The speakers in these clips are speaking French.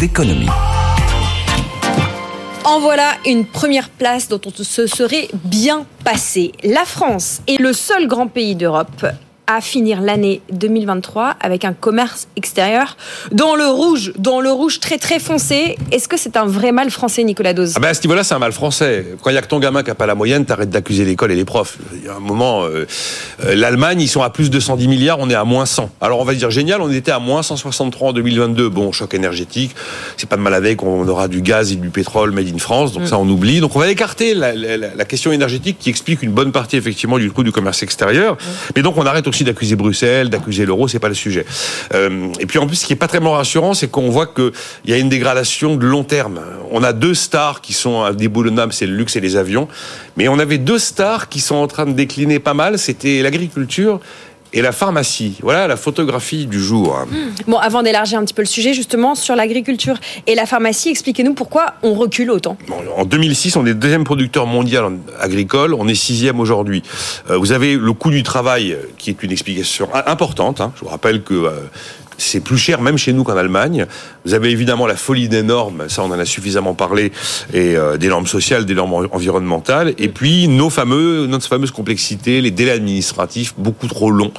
D'économie. En voilà une première place dont on se serait bien passé. La France est le seul grand pays d'Europe à finir l'année 2023 avec un commerce extérieur dans le rouge, dans le rouge très très foncé. Est-ce que c'est un vrai mal français, Nicolas Dose ah ben À ce niveau-là, c'est un mal français. Quand il y a que ton gamin qui n'a pas la moyenne, t'arrêtes d'accuser l'école et les profs. Il y a un moment, euh, euh, l'Allemagne, ils sont à plus de 110 milliards, on est à moins 100. Alors on va dire génial, on était à moins 163 en 2022. Bon, choc énergétique, c'est pas de mal avec, on aura du gaz et du pétrole made in France, donc mm. ça on oublie. Donc on va écarter la, la, question énergétique qui explique une bonne partie effectivement du coût du commerce extérieur. Mm. Mais donc on arrête aussi d'accuser Bruxelles, d'accuser l'euro, c'est pas le sujet. Euh, et puis en plus, ce qui est pas très rassurant, c'est qu'on voit qu'il y a une dégradation de long terme. On a deux stars qui sont indéboulonnables, c'est le luxe et les avions. Mais on avait deux stars qui sont en train de décliner pas mal, c'était l'agriculture et la pharmacie. Voilà la photographie du jour. Hmm. Bon, avant d'élargir un petit peu le sujet, justement, sur l'agriculture et la pharmacie, expliquez-nous pourquoi on recule autant. en 2006, on est deuxième producteur mondial agricole, on est sixième aujourd'hui. Euh, vous avez le coût du travail, euh, qui est une explication importante. Hein. Je vous rappelle que euh, c'est plus cher même chez nous qu'en Allemagne. Vous avez évidemment la folie des normes, ça on en a suffisamment parlé, et euh, des normes sociales, des normes environnementales, et puis nos fameux, notre fameuse complexité, les délais administratifs beaucoup trop longs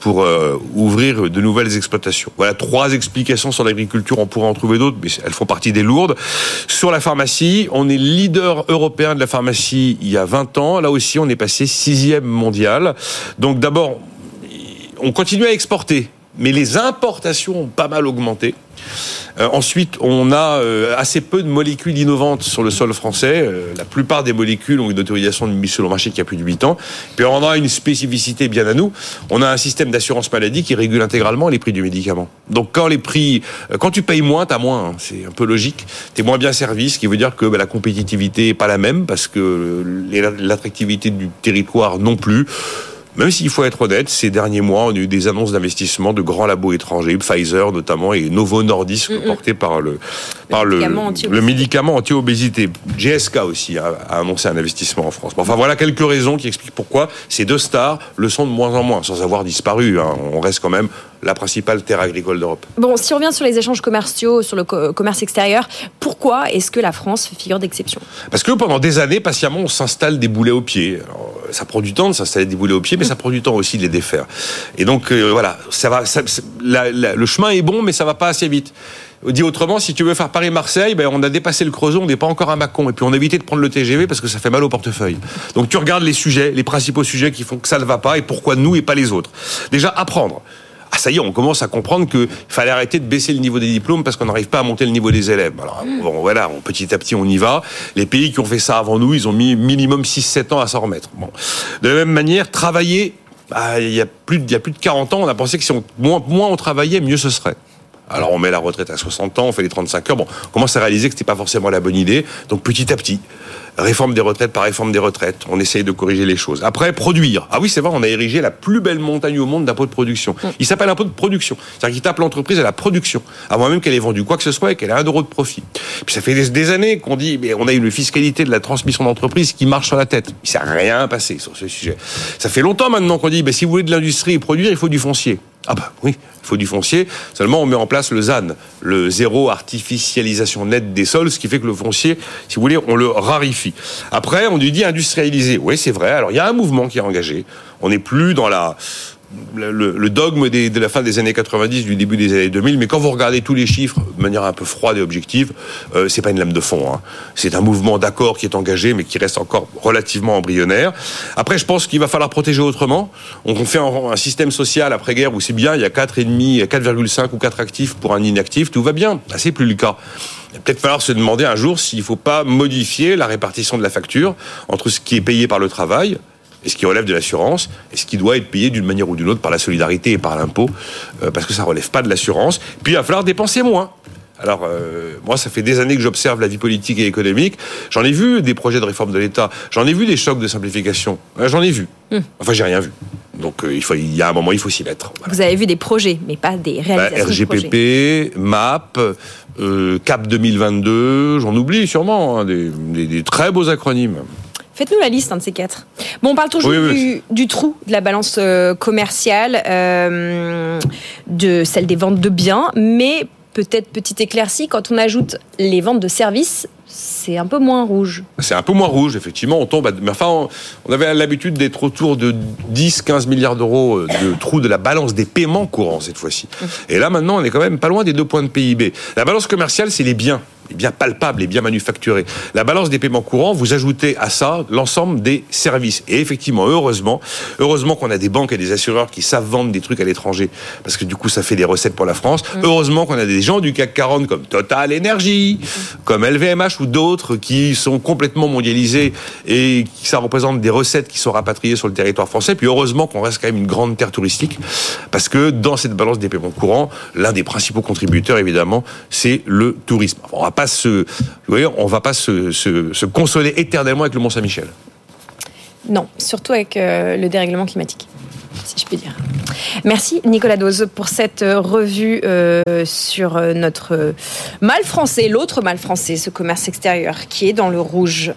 pour euh, ouvrir de nouvelles exploitations. Voilà trois explications sur l'agriculture, on pourrait en trouver d'autres, mais elles font partie des lourdes. Sur la pharmacie, on est leader européen de la pharmacie il y a 20 ans, là aussi on est passé sixième mondial. Donc d'abord, on continue à exporter mais les importations ont pas mal augmenté. Euh, ensuite, on a euh, assez peu de molécules innovantes sur le sol français. Euh, la plupart des molécules ont une autorisation de mise sur le marché qui a plus de 8 ans. Puis on a une spécificité bien à nous. On a un système d'assurance maladie qui régule intégralement les prix du médicament. Donc quand les prix, quand tu payes moins, tu as moins. Hein. C'est un peu logique. Tu es moins bien servi, ce qui veut dire que bah, la compétitivité est pas la même parce que l'attractivité du territoire non plus. Même s'il faut être honnête, ces derniers mois, on a eu des annonces d'investissement de grands labos étrangers, Pfizer notamment, et Novo Nordisk, porté par le, par le, le médicament anti-obésité. GSK aussi a, annoncé un investissement en France. Enfin, voilà quelques raisons qui expliquent pourquoi ces deux stars le sont de moins en moins, sans avoir disparu. Hein. On reste quand même la principale terre agricole d'Europe. Bon, si on revient sur les échanges commerciaux, sur le commerce extérieur, pourquoi est-ce que la France figure d'exception? Parce que pendant des années, patiemment, on s'installe des boulets aux pieds. Ça prend du temps de s'installer des boulets aux pieds, mais ça prend du temps aussi de les défaire. Et donc, euh, voilà, ça va, le chemin est bon, mais ça va pas assez vite. Dit autrement, si tu veux faire Paris-Marseille, ben on a dépassé le Creusot, on n'est pas encore à Macon. Et puis on a évité de prendre le TGV parce que ça fait mal au portefeuille. Donc tu regardes les sujets, les principaux sujets qui font que ça ne va pas et pourquoi nous et pas les autres. Déjà, apprendre ah ça y est, on commence à comprendre qu'il fallait arrêter de baisser le niveau des diplômes parce qu'on n'arrive pas à monter le niveau des élèves. Alors bon, voilà, petit à petit on y va. Les pays qui ont fait ça avant nous, ils ont mis minimum 6-7 ans à s'en remettre. Bon. De la même manière, travailler, bah, il, y a plus de, il y a plus de 40 ans, on a pensé que si on, moins, moins on travaillait, mieux ce serait. Alors on met la retraite à 60 ans, on fait les 35 heures. Bon, on commence à réaliser que c'était pas forcément la bonne idée. Donc petit à petit, réforme des retraites par réforme des retraites, on essaye de corriger les choses. Après, produire. Ah oui, c'est vrai, on a érigé la plus belle montagne au monde d'impôt de production. Mm. Il s'appelle impôt de production. C'est-à-dire qu'il tape l'entreprise à la production, avant même qu'elle ait vendu quoi que ce soit et qu'elle ait un euro de profit. Puis ça fait des, années qu'on dit, mais on a une fiscalité de la transmission d'entreprise qui marche sur la tête. Il s'est rien passé sur ce sujet. Ça fait longtemps maintenant qu'on dit, mais si vous voulez de l'industrie et produire, il faut du foncier. Ah bah oui, il faut du foncier. Seulement, on met en place le ZAN, le zéro artificialisation nette des sols, ce qui fait que le foncier, si vous voulez, on le raréfie. Après, on lui dit industrialiser. Oui, c'est vrai. Alors, il y a un mouvement qui est engagé. On n'est plus dans la le, dogme de la fin des années 90, du début des années 2000, mais quand vous regardez tous les chiffres de manière un peu froide et objective, euh, c'est pas une lame de fond. Hein. C'est un mouvement d'accord qui est engagé, mais qui reste encore relativement embryonnaire. Après, je pense qu'il va falloir protéger autrement. On fait un, système social après-guerre où c'est bien, il y a 4,5, 4,5 ou 4 actifs pour un inactif, tout va bien. Ah, c'est plus le cas. Il va peut-être falloir se demander un jour s'il ne faut pas modifier la répartition de la facture entre ce qui est payé par le travail, et ce qui relève de l'assurance, et ce qui doit être payé d'une manière ou d'une autre par la solidarité et par l'impôt, euh, parce que ça relève pas de l'assurance. Puis il va falloir dépenser moins. Alors, euh, moi, ça fait des années que j'observe la vie politique et économique. J'en ai vu des projets de réforme de l'État. J'en ai vu des chocs de simplification. J'en ai vu. Hmm. Enfin, j'ai rien vu. Donc, euh, il, faut, il y a un moment, il faut s'y mettre. Vous avez vu des projets, mais pas des bah, réalisations. RGPP, MAP, euh, CAP 2022, j'en oublie sûrement, hein, des, très beaux acronymes. Faites-nous la liste, un de ces quatre. Bon, on parle toujours du, trou de la balance commerciale, de celle des ventes de biens, mais peut-être petite éclaircie, quand on ajoute les ventes de services, c'est un peu moins rouge. C'est un peu moins rouge, effectivement. On tombe. Mais enfin, on, avait l'habitude d'être autour de 10-15 milliards d'euros euh, de trou de la balance des paiements courants cette fois-ci. Mmh. Et là, maintenant, on est quand même pas loin des deux points de PIB. La balance commerciale, c'est les biens bien palpable et bien manufacturé. La balance des paiements courants, vous ajoutez à ça l'ensemble des services. Et effectivement, heureusement, heureusement qu'on a des banques et des assureurs qui savent vendre des trucs à l'étranger, parce que du coup, ça fait des recettes pour la France. Mm. Heureusement qu'on a des gens du CAC 40 comme Total Energy, comme LVMH ou d'autres qui sont complètement mondialisés et qui ça représente des recettes qui sont rapatriées sur le territoire français. Puis heureusement qu'on reste quand même une grande terre touristique, parce que dans cette balance des paiements courants, l'un des principaux contributeurs, évidemment, c'est le tourisme. on va se, on va pas se, consoler éternellement avec le Mont Saint-Michel. Non, surtout avec euh, le dérèglement climatique, si je puis dire. Merci Nicolas Dose pour cette euh, revue euh, sur notre mal français, l'autre mal français, ce commerce extérieur qui est dans le rouge.